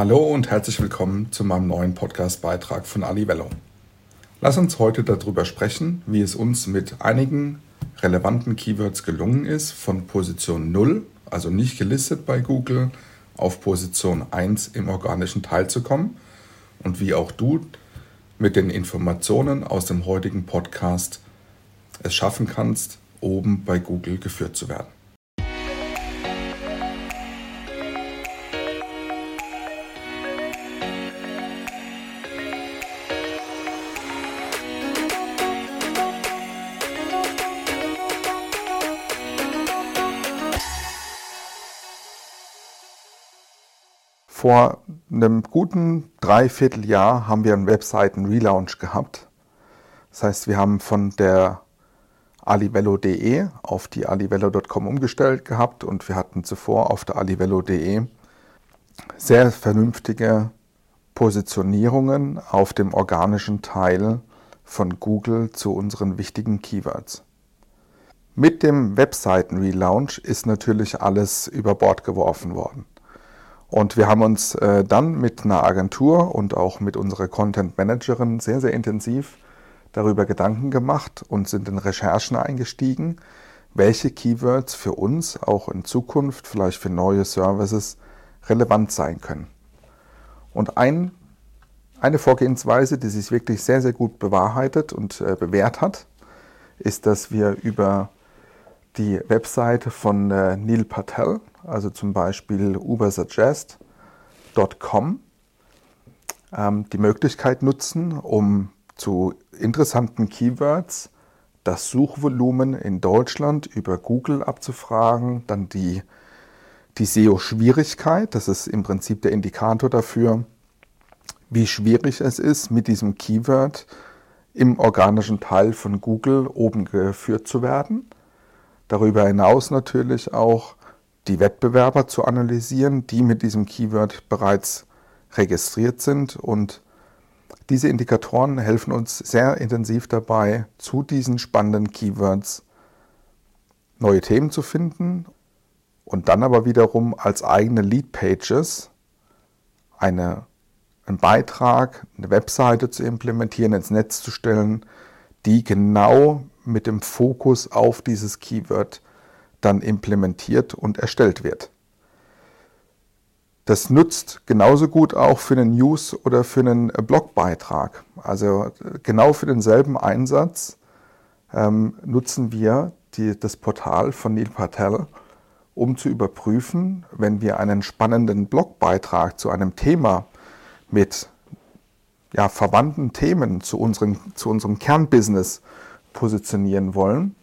Hallo und herzlich willkommen zu meinem neuen Podcast-Beitrag von Alivello. Lass uns heute darüber sprechen, wie es uns mit einigen relevanten Keywords gelungen ist, von Position 0, also nicht gelistet bei Google, auf Position 1 im organischen Teil zu kommen und wie auch du mit den Informationen aus dem heutigen Podcast es schaffen kannst, oben bei Google geführt zu werden. Vor einem guten Dreivierteljahr haben wir einen Webseiten-Relaunch gehabt. Das heißt, wir haben von der alivello.de auf die alivello.com umgestellt gehabt und wir hatten zuvor auf der alivello.de sehr vernünftige Positionierungen auf dem organischen Teil von Google zu unseren wichtigen Keywords. Mit dem Webseiten-Relaunch ist natürlich alles über Bord geworfen worden. Und wir haben uns äh, dann mit einer Agentur und auch mit unserer Content Managerin sehr, sehr intensiv darüber Gedanken gemacht und sind in Recherchen eingestiegen, welche Keywords für uns auch in Zukunft, vielleicht für neue Services, relevant sein können. Und ein, eine Vorgehensweise, die sich wirklich sehr, sehr gut bewahrheitet und äh, bewährt hat, ist, dass wir über die Webseite von äh, Neil Patel, also zum Beispiel ubersuggest.com, ähm, die Möglichkeit nutzen, um zu interessanten Keywords das Suchvolumen in Deutschland über Google abzufragen, dann die, die SEO-Schwierigkeit, das ist im Prinzip der Indikator dafür, wie schwierig es ist, mit diesem Keyword im organischen Teil von Google oben geführt zu werden. Darüber hinaus natürlich auch die Wettbewerber zu analysieren, die mit diesem Keyword bereits registriert sind. Und diese Indikatoren helfen uns sehr intensiv dabei, zu diesen spannenden Keywords neue Themen zu finden und dann aber wiederum als eigene Lead Pages eine, einen Beitrag, eine Webseite zu implementieren, ins Netz zu stellen, die genau mit dem Fokus auf dieses Keyword dann implementiert und erstellt wird. Das nutzt genauso gut auch für einen News- oder für einen Blogbeitrag. Also genau für denselben Einsatz ähm, nutzen wir die, das Portal von Neil Patel, um zu überprüfen, wenn wir einen spannenden Blogbeitrag zu einem Thema mit ja, verwandten Themen zu, unseren, zu unserem Kernbusiness positionieren wollen,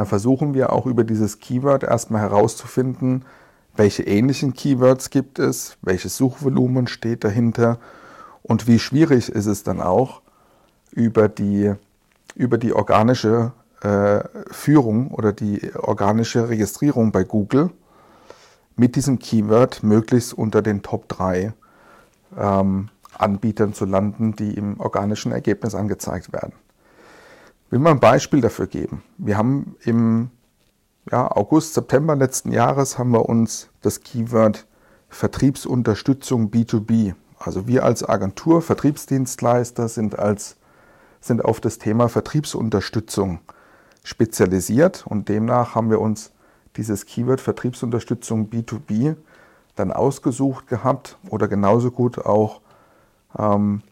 dann versuchen wir auch über dieses Keyword erstmal herauszufinden, welche ähnlichen Keywords gibt es, welches Suchvolumen steht dahinter und wie schwierig ist es dann auch über die, über die organische äh, Führung oder die organische Registrierung bei Google mit diesem Keyword möglichst unter den Top 3 ähm, Anbietern zu landen, die im organischen Ergebnis angezeigt werden will mal ein Beispiel dafür geben. Wir haben im ja, August, September letzten Jahres haben wir uns das Keyword Vertriebsunterstützung B2B, also wir als Agentur, Vertriebsdienstleister sind, als, sind auf das Thema Vertriebsunterstützung spezialisiert und demnach haben wir uns dieses Keyword Vertriebsunterstützung B2B dann ausgesucht gehabt oder genauso gut auch ähm,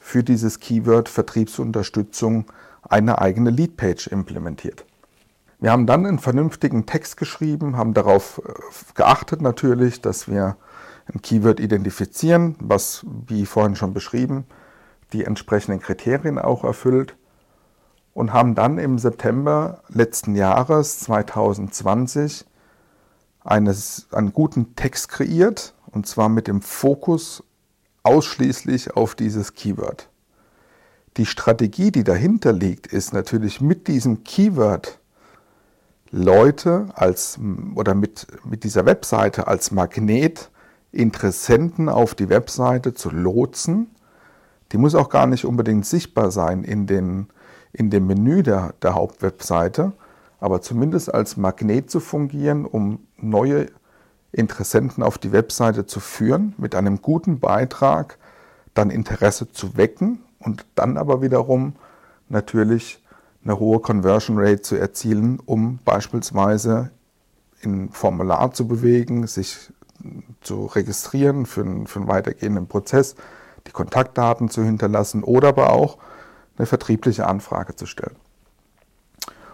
für dieses Keyword Vertriebsunterstützung eine eigene Leadpage implementiert. Wir haben dann einen vernünftigen Text geschrieben, haben darauf äh, geachtet natürlich, dass wir ein Keyword identifizieren, was, wie vorhin schon beschrieben, die entsprechenden Kriterien auch erfüllt und haben dann im September letzten Jahres 2020 eines, einen guten Text kreiert und zwar mit dem Fokus ausschließlich auf dieses Keyword. Die Strategie, die dahinter liegt, ist natürlich mit diesem Keyword Leute als oder mit, mit dieser Webseite als Magnet Interessenten auf die Webseite zu lotsen. Die muss auch gar nicht unbedingt sichtbar sein in, den, in dem Menü der, der Hauptwebseite, aber zumindest als Magnet zu fungieren, um neue Interessenten auf die Webseite zu führen, mit einem guten Beitrag dann Interesse zu wecken und dann aber wiederum natürlich eine hohe Conversion Rate zu erzielen, um beispielsweise in Formular zu bewegen, sich zu registrieren für einen, für einen weitergehenden Prozess, die Kontaktdaten zu hinterlassen oder aber auch eine vertriebliche Anfrage zu stellen.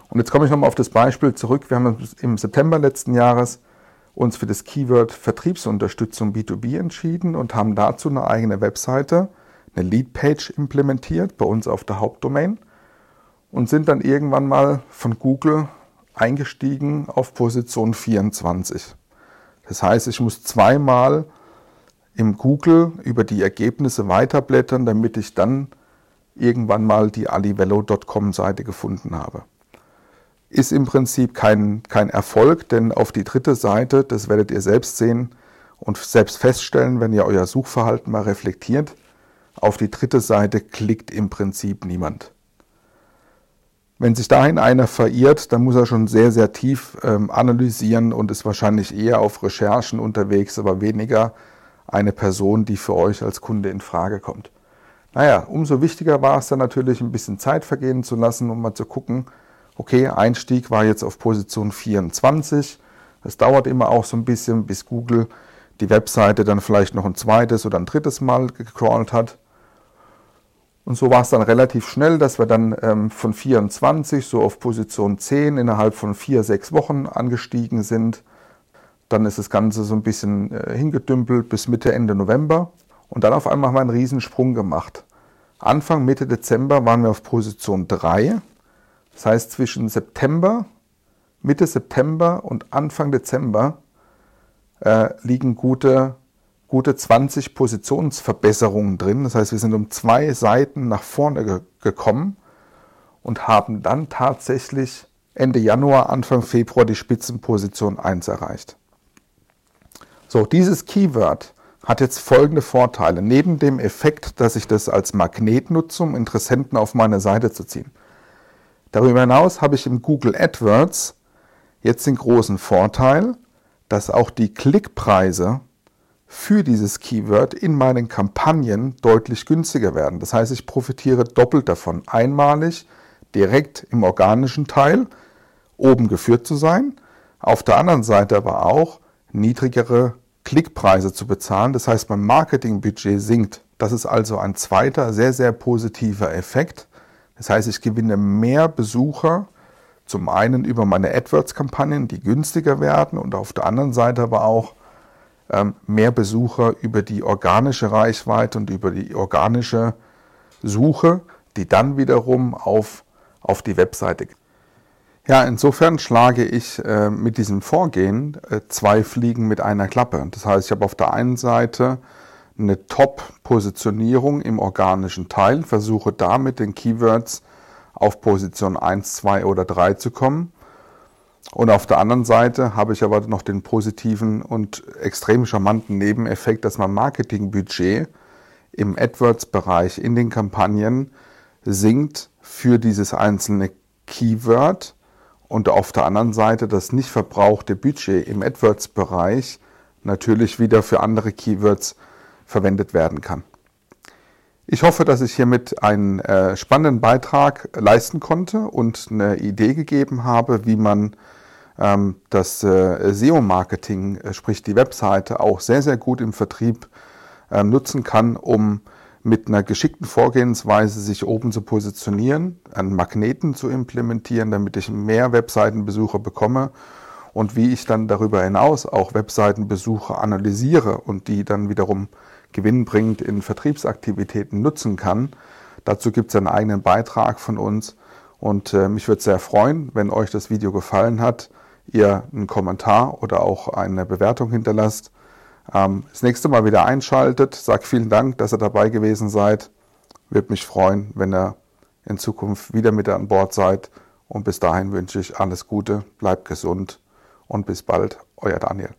Und jetzt komme ich nochmal auf das Beispiel zurück. Wir haben im September letzten Jahres uns für das Keyword Vertriebsunterstützung B2B entschieden und haben dazu eine eigene Webseite, eine Leadpage implementiert bei uns auf der Hauptdomain und sind dann irgendwann mal von Google eingestiegen auf Position 24. Das heißt, ich muss zweimal im Google über die Ergebnisse weiterblättern, damit ich dann irgendwann mal die alivello.com Seite gefunden habe. Ist im Prinzip kein, kein Erfolg, denn auf die dritte Seite, das werdet ihr selbst sehen und selbst feststellen, wenn ihr euer Suchverhalten mal reflektiert, auf die dritte Seite klickt im Prinzip niemand. Wenn sich dahin einer verirrt, dann muss er schon sehr, sehr tief ähm, analysieren und ist wahrscheinlich eher auf Recherchen unterwegs, aber weniger eine Person, die für euch als Kunde in Frage kommt. Naja, umso wichtiger war es dann natürlich, ein bisschen Zeit vergehen zu lassen, um mal zu gucken, okay, Einstieg war jetzt auf Position 24. Es dauert immer auch so ein bisschen, bis Google die Webseite dann vielleicht noch ein zweites oder ein drittes Mal gecrawlt hat. Und so war es dann relativ schnell, dass wir dann ähm, von 24 so auf Position 10 innerhalb von vier, sechs Wochen angestiegen sind. Dann ist das Ganze so ein bisschen äh, hingedümpelt bis Mitte, Ende November. Und dann auf einmal haben wir einen Riesensprung gemacht. Anfang, Mitte Dezember waren wir auf Position 3. Das heißt, zwischen September, Mitte September und Anfang Dezember äh, liegen gute gute 20 Positionsverbesserungen drin. Das heißt, wir sind um zwei Seiten nach vorne ge gekommen und haben dann tatsächlich Ende Januar, Anfang Februar die Spitzenposition 1 erreicht. So, dieses Keyword hat jetzt folgende Vorteile. Neben dem Effekt, dass ich das als Magnet nutze, um Interessenten auf meine Seite zu ziehen. Darüber hinaus habe ich im Google AdWords jetzt den großen Vorteil, dass auch die Klickpreise für dieses Keyword in meinen Kampagnen deutlich günstiger werden. Das heißt, ich profitiere doppelt davon. Einmalig direkt im organischen Teil oben geführt zu sein, auf der anderen Seite aber auch niedrigere Klickpreise zu bezahlen. Das heißt, mein Marketingbudget sinkt. Das ist also ein zweiter sehr, sehr positiver Effekt. Das heißt, ich gewinne mehr Besucher, zum einen über meine AdWords-Kampagnen, die günstiger werden und auf der anderen Seite aber auch mehr Besucher über die organische Reichweite und über die organische Suche, die dann wiederum auf, auf die Webseite. Ja, insofern schlage ich äh, mit diesem Vorgehen äh, zwei Fliegen mit einer Klappe. Das heißt, ich habe auf der einen Seite eine Top-Positionierung im organischen Teil, versuche damit den Keywords auf Position 1, 2 oder 3 zu kommen und auf der anderen Seite habe ich aber noch den positiven und extrem charmanten Nebeneffekt, dass mein Marketingbudget im AdWords-Bereich in den Kampagnen sinkt für dieses einzelne Keyword und auf der anderen Seite das nicht verbrauchte Budget im AdWords-Bereich natürlich wieder für andere Keywords verwendet werden kann. Ich hoffe, dass ich hiermit einen äh, spannenden Beitrag leisten konnte und eine Idee gegeben habe, wie man das äh, SEO-Marketing, äh, sprich die Webseite, auch sehr, sehr gut im Vertrieb äh, nutzen kann, um mit einer geschickten Vorgehensweise sich oben zu positionieren, einen Magneten zu implementieren, damit ich mehr Webseitenbesucher bekomme. Und wie ich dann darüber hinaus auch Webseitenbesucher analysiere und die dann wiederum gewinnbringend in Vertriebsaktivitäten nutzen kann. Dazu gibt es einen eigenen Beitrag von uns. Und äh, mich würde sehr freuen, wenn euch das Video gefallen hat ihr einen Kommentar oder auch eine Bewertung hinterlasst. Ähm, das nächste Mal wieder einschaltet. Sag vielen Dank, dass ihr dabei gewesen seid. Würde mich freuen, wenn ihr in Zukunft wieder mit an Bord seid. Und bis dahin wünsche ich alles Gute, bleibt gesund und bis bald, euer Daniel.